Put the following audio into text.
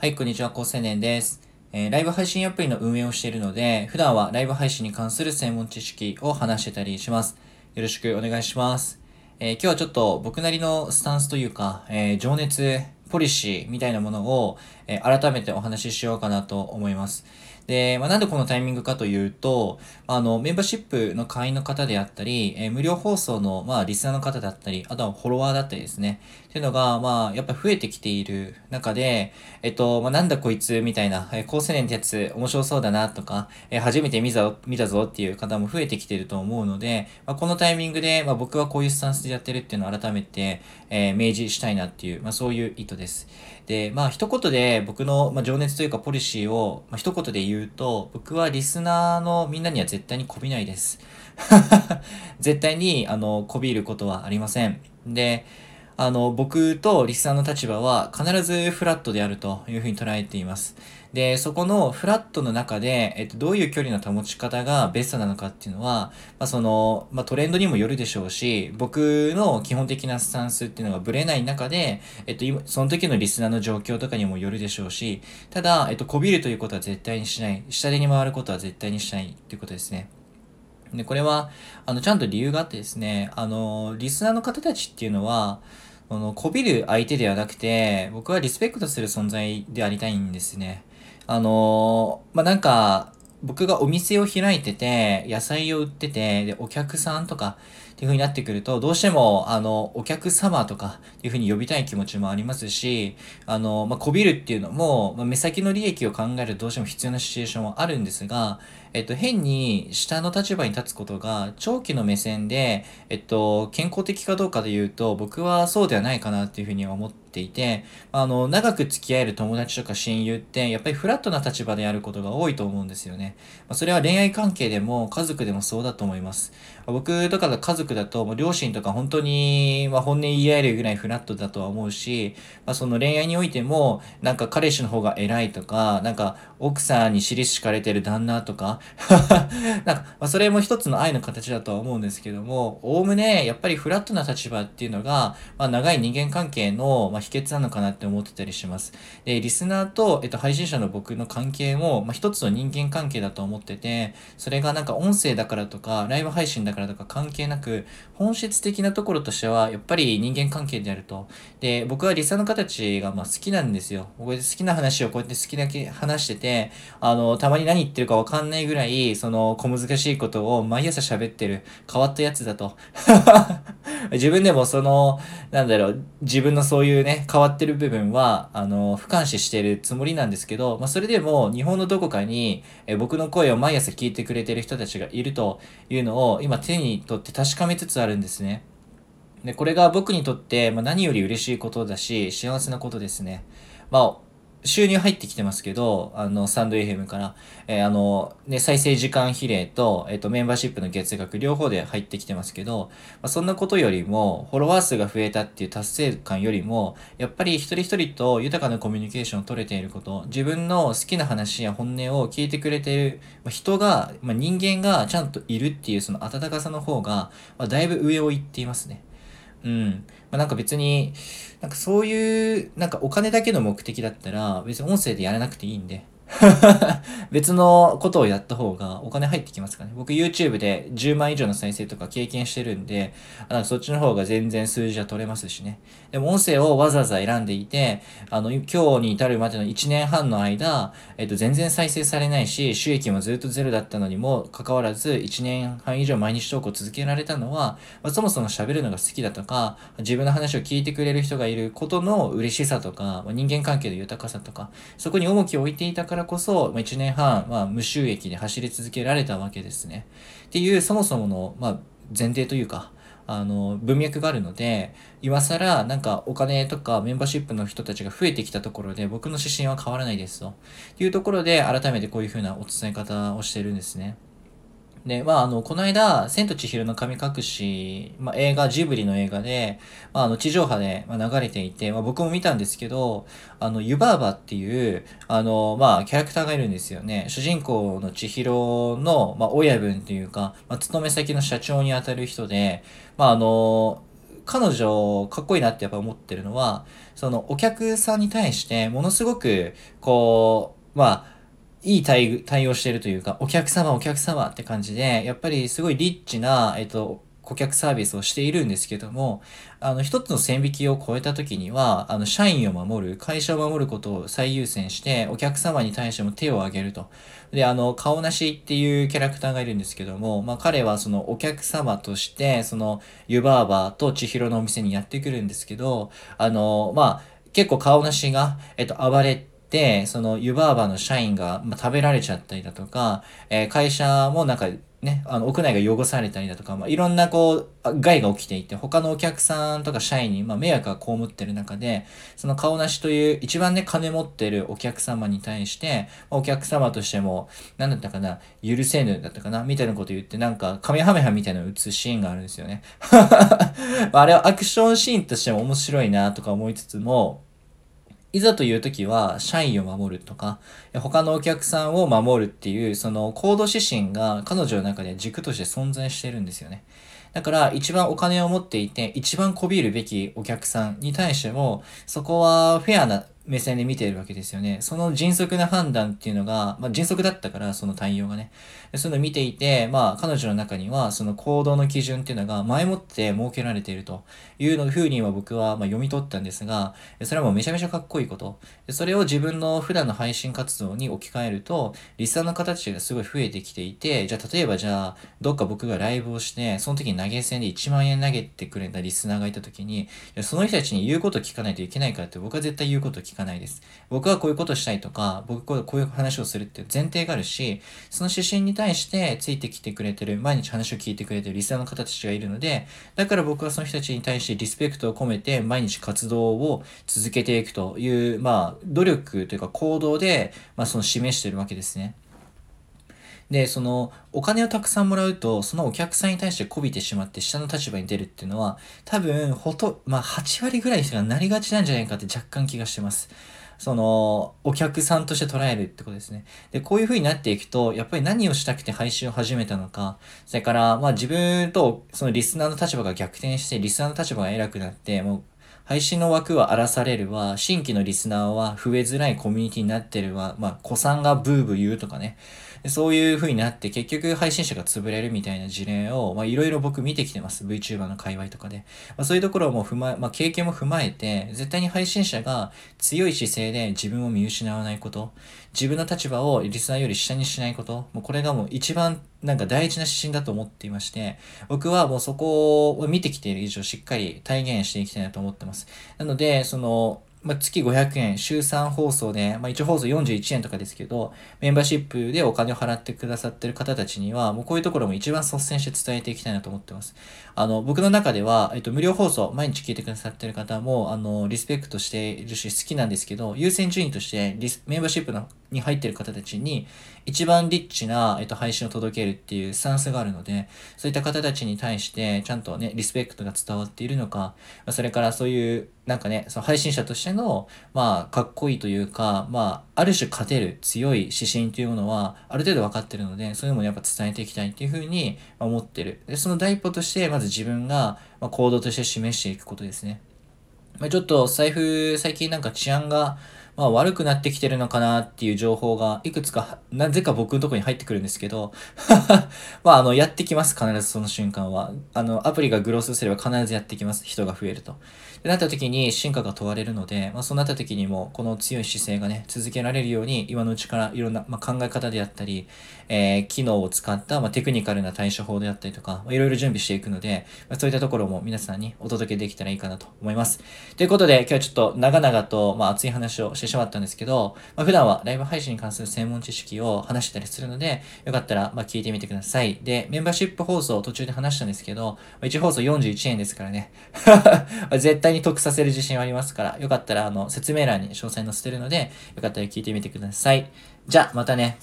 はい、こんにちは、高青年です。えー、ライブ配信アプリの運営をしているので、普段はライブ配信に関する専門知識を話してたりします。よろしくお願いします。えー、今日はちょっと僕なりのスタンスというか、えー、情熱、ポリシーみたいなものを、え改めてお話ししようかなと思います。で、まあ、なんでこのタイミングかというと、あの、メンバーシップの会員の方であったり、えー、無料放送の、まあ、リスナーの方だったり、あとはフォロワーだったりですね。っていうのが、まあ、やっぱ増えてきている中で、えっと、まあ、なんだこいつみたいな、えー、高青年ってやつ面白そうだなとか、えー、初めて見た見たぞっていう方も増えてきていると思うので、まあ、このタイミングで、まあ、僕はこういうスタンスでやってるっていうのを改めて、えー、明示したいなっていう、まあ、そういう意図です。で、まあ、一言で僕の、まあ、情熱というかポリシーを、まあ、一言で言うと、僕はリスナーのみんなには絶対にこびないです。絶対に、あの、こびることはありません。で、あの、僕とリスナーの立場は必ずフラットであるというふうに捉えています。で、そこのフラットの中で、えっと、どういう距離の保ち方がベストなのかっていうのは、まあ、その、まあ、トレンドにもよるでしょうし、僕の基本的なスタンスっていうのがブレない中で、えっと、今、その時のリスナーの状況とかにもよるでしょうし、ただ、えっと、こびるということは絶対にしない。下手に回ることは絶対にしないっていうことですね。で、これは、あの、ちゃんと理由があってですね、あの、リスナーの方たちっていうのは、あの、こびる相手ではなくて、僕はリスペクトする存在でありたいんですね。あのまあ、なんか、僕がお店を開いてて、野菜を売ってて、で、お客さんとかっていう風になってくると、どうしても、あの、お客様とかっていう風に呼びたい気持ちもありますし、あの、まあ、こびるっていうのも、まあ、目先の利益を考えるとどうしても必要なシチュエーションはあるんですが、えっと、変に下の立場に立つことが、長期の目線で、えっと、健康的かどうかで言うと、僕はそうではないかなっていう風に思ってていて、あの、長く付き合える友達とか親友って、やっぱりフラットな立場でやることが多いと思うんですよね。まあ、それは恋愛関係でも家族でもそうだと思います。ま僕とかが家族だと、もう両親とか本当に、まあ、本音言い合えるぐらいフラットだとは思うし、まあ、その恋愛においても、なんか彼氏の方が偉いとか、なんか奥さんに尻敷かれてる旦那とか、なんか、まあ、それも一つの愛の形だとは思うんですけども、おおむね、やっぱりフラットな立場っていうのが、まあ、長い人間関係の、まあ、秘訣なのかなって思ってたりします。で、リスナーと、えっと、配信者の僕の関係も、まあ、一つの人間関係だと思ってて、それがなんか音声だからとか、ライブ配信だからとか関係なく、本質的なところとしては、やっぱり人間関係であると。で、僕はリスナーの方たちが、まあ、好きなんですよ。こうやって好きな話をこうやって好きだけ話してて、あの、たまに何言ってるかわかんないぐらい、その、小難しいことを毎朝喋ってる変わったやつだと。自分でもその、なんだろう、自分のそういうね、変わってる部分は、あの、俯瞰視してるつもりなんですけど、まあ、それでも、日本のどこかに、え僕の声を毎朝聞いてくれてる人たちがいるというのを、今手に取って確かめつつあるんですね。で、これが僕にとって、まあ、何より嬉しいことだし、幸せなことですね。まあ、収入入ってきてますけど、あの、サンド FM から、えー、あの、ね、再生時間比例と、えっ、ー、と、メンバーシップの月額両方で入ってきてますけど、まあ、そんなことよりも、フォロワー数が増えたっていう達成感よりも、やっぱり一人一人と豊かなコミュニケーションを取れていること、自分の好きな話や本音を聞いてくれている、まあ、人が、まあ、人間がちゃんといるっていうその温かさの方が、まあ、だいぶ上を行っていますね。うん。まあ、なんか別に、なんかそういう、なんかお金だけの目的だったら、別に音声でやらなくていいんで。別のことをやった方がお金入ってきますかね。僕 YouTube で10万以上の再生とか経験してるんで、なんかそっちの方が全然数字は取れますしね。でも音声をわざわざ選んでいて、あの、今日に至るまでの1年半の間、えっと、全然再生されないし、収益もずっとゼロだったのにもかかわらず、1年半以上毎日投稿続けられたのは、まあ、そもそも喋るのが好きだとか、自分の話を聞いてくれる人がいることの嬉しさとか、まあ、人間関係の豊かさとか、そこに重きを置いていたからからこそ、まあ、1年半、まあ、無収益で走り続けられたわけですね。っていう、そもそもの、まあ、前提というか、あの、文脈があるので、今更、なんかお金とかメンバーシップの人たちが増えてきたところで、僕の指針は変わらないですと。いうところで、改めてこういうふうなお伝え方をしてるんですね。で、まあ、あの、この間、千と千尋の神隠し、まあ、映画、ジブリの映画で、まあ、あの、地上波で流れていて、まあ、僕も見たんですけど、あの、湯婆婆っていう、あの、まあ、キャラクターがいるんですよね。主人公の千尋の、まあ、親分っていうか、まあ、勤め先の社長にあたる人で、まあ、あの、彼女かっこいいなってやっぱ思ってるのは、そのお客さんに対してものすごく、こう、まあ、いい対対応してるというか、お客様お客様って感じで、やっぱりすごいリッチな、えっと、顧客サービスをしているんですけども、あの、一つの線引きを超えた時には、あの、社員を守る、会社を守ることを最優先して、お客様に対しても手を挙げると。で、あの、顔なしっていうキャラクターがいるんですけども、まあ、彼はそのお客様として、その、湯婆婆と千尋のお店にやってくるんですけど、あの、まあ、結構顔なしが、えっと、暴れて、でその湯婆婆の社員が、まあ、食べられちゃったりだとか、えー、会社もなんかね、あの、屋内が汚されたりだとか、まあ、いろんなこう、害が起きていて、他のお客さんとか社員に、まあ、迷惑が被ってる中で、その顔なしという、一番ね、金持ってるお客様に対して、まあ、お客様としても、なんだったかな、許せぬだったかな、みたいなこと言って、なんか、カメハメハみたいなのを打つシーンがあるんですよね。あれはアクションシーンとしても面白いな、とか思いつつも、いざという時は社員を守るとか、他のお客さんを守るっていう、その行動指針が彼女の中で軸として存在してるんですよね。だから一番お金を持っていて、一番こびるべきお客さんに対しても、そこはフェアな目線で見ているわけですよね。その迅速な判断っていうのが、まあ、迅速だったから、その対応がね。そういうのを見ていて、まあ、彼女の中には、その行動の基準っていうのが前もって設けられているというの風には僕はま読み取ったんですが、それはもうめちゃめちゃかっこいいこと。それを自分の普段の配信活動に置き換えると、リスナーの方たちがすごい増えてきていて、じゃあ例えばじゃあ、どっか僕がライブをして、その時に投げ銭で1万円投げてくれたリスナーがいた時に、その人たちに言うこと聞かないといけないからって僕は絶対言うこと聞かないかないです。僕はこういうことしたいとか、僕こういう話をするっていう前提があるし、その指針に対してついてきてくれてる、毎日話を聞いてくれてるリスナーの方たちがいるので、だから僕はその人たちに対してリスペクトを込めて毎日活動を続けていくという、まあ、努力というか行動で、まあ、その示してるわけですね。で、その、お金をたくさんもらうと、そのお客さんに対してこびてしまって下の立場に出るっていうのは、多分、ほと、まあ、8割ぐらい人がなりがちなんじゃないかって若干気がしてます。その、お客さんとして捉えるってことですね。で、こういう風になっていくと、やっぱり何をしたくて配信を始めたのか、それから、まあ自分とそのリスナーの立場が逆転して、リスナーの立場が偉くなって、もう、配信の枠は荒らされるわ、新規のリスナーは増えづらいコミュニティになってるわ、まあ、子さんがブーブー言うとかね。そういう風になって結局配信者が潰れるみたいな事例を、まあいろいろ僕見てきてます。VTuber の界隈とかで。まあそういうところも踏まえ、まあ経験も踏まえて、絶対に配信者が強い姿勢で自分を見失わないこと、自分の立場をリスナーより下にしないこと、もうこれがもう一番なんか大事な指針だと思っていまして、僕はもうそこを見てきている以上しっかり体現していきたいなと思ってます。なので、その、まあ、月500円、週3放送で、まあ、1放送41円とかですけど、メンバーシップでお金を払ってくださってる方たちには、もうこういうところも一番率先して伝えていきたいなと思ってます。あの、僕の中では、えっと、無料放送、毎日聞いてくださってる方も、あの、リスペクトしているし、好きなんですけど、優先順位としてリス、メンバーシップのに入ってる方たちに、一番リッチな、えっと、配信を届けるっていうスタンスがあるので、そういった方たちに対して、ちゃんとね、リスペクトが伝わっているのか、それからそういう、なんかね、その配信者としての、まあ、かっこいいというか、まあ、ある種勝てる強い指針というものは、ある程度分かってるので、そういうのもやっぱ伝えていきたいっていうふうに思ってる。で、その第一歩として、まず自分が、ま行動として示していくことですね。まあ、ちょっと財布、最近なんか治安が、まあ悪くなってきてるのかなっていう情報がいくつか、なぜか僕のとこに入ってくるんですけど まああの、やってきます、必ずその瞬間は。あの、アプリがグロスすれば必ずやってきます、人が増えると。なった時に進化が問われるので、まあそうなった時にも、この強い姿勢がね、続けられるように、今のうちからいろんな、まあ、考え方であったり、えー、機能を使った、まあ、テクニカルな対処法であったりとか、まあ、いろいろ準備していくので、まあ、そういったところも皆さんにお届けできたらいいかなと思います。ということで、今日はちょっと長々と、まあ熱い話をしてしまったんですけど、まあ、普段はライブ配信に関する専門知識を話したりするので、よかったら、まあ、聞いてみてください。で、メンバーシップ放送途中で話したんですけど、まあ1放送41円ですからね。絶対に得させる自信はありますから、よかったら、あの、説明欄に詳細載せてるので、よかったら聞いてみてください。じゃあ、またね。